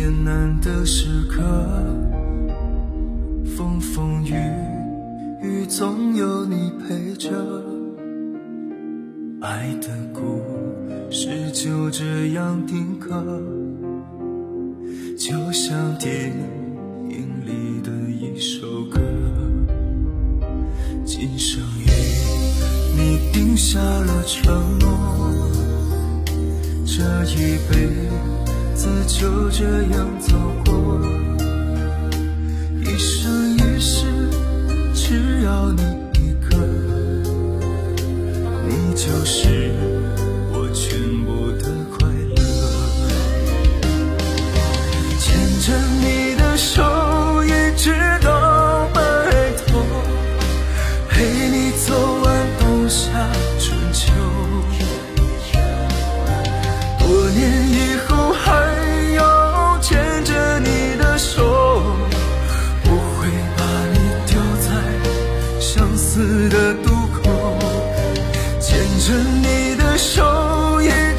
艰难的时刻，风风雨雨总有你陪着。爱的故事就这样定格，就像电影里的一首歌，今生与你定下了承诺。这一辈子。子就这样走过。一生一世，只要你一个，你就是的手，一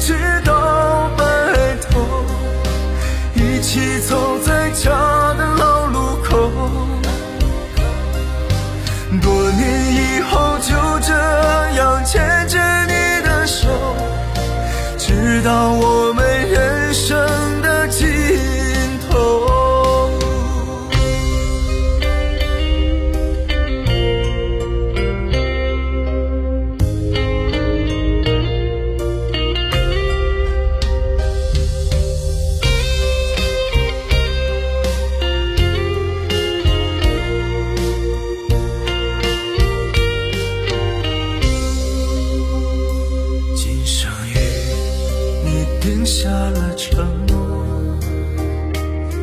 下了承诺，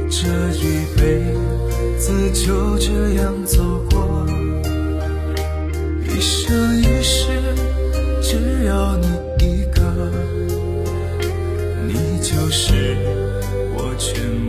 这一辈子就这样走过，一生一世，只要你一个，你就是我全部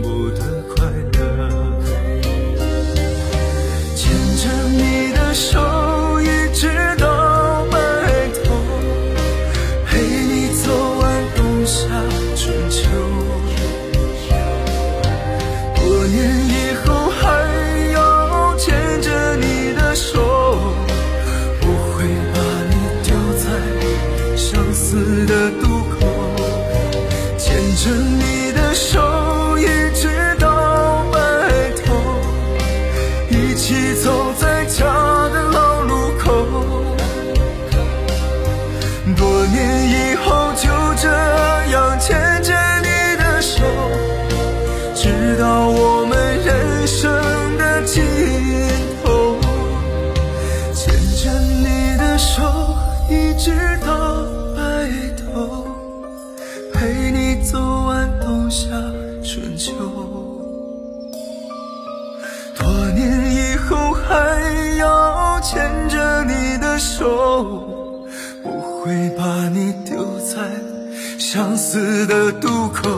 走完冬夏春秋。多年以后，还要牵着你的手。不会把你丢在相思的渡口，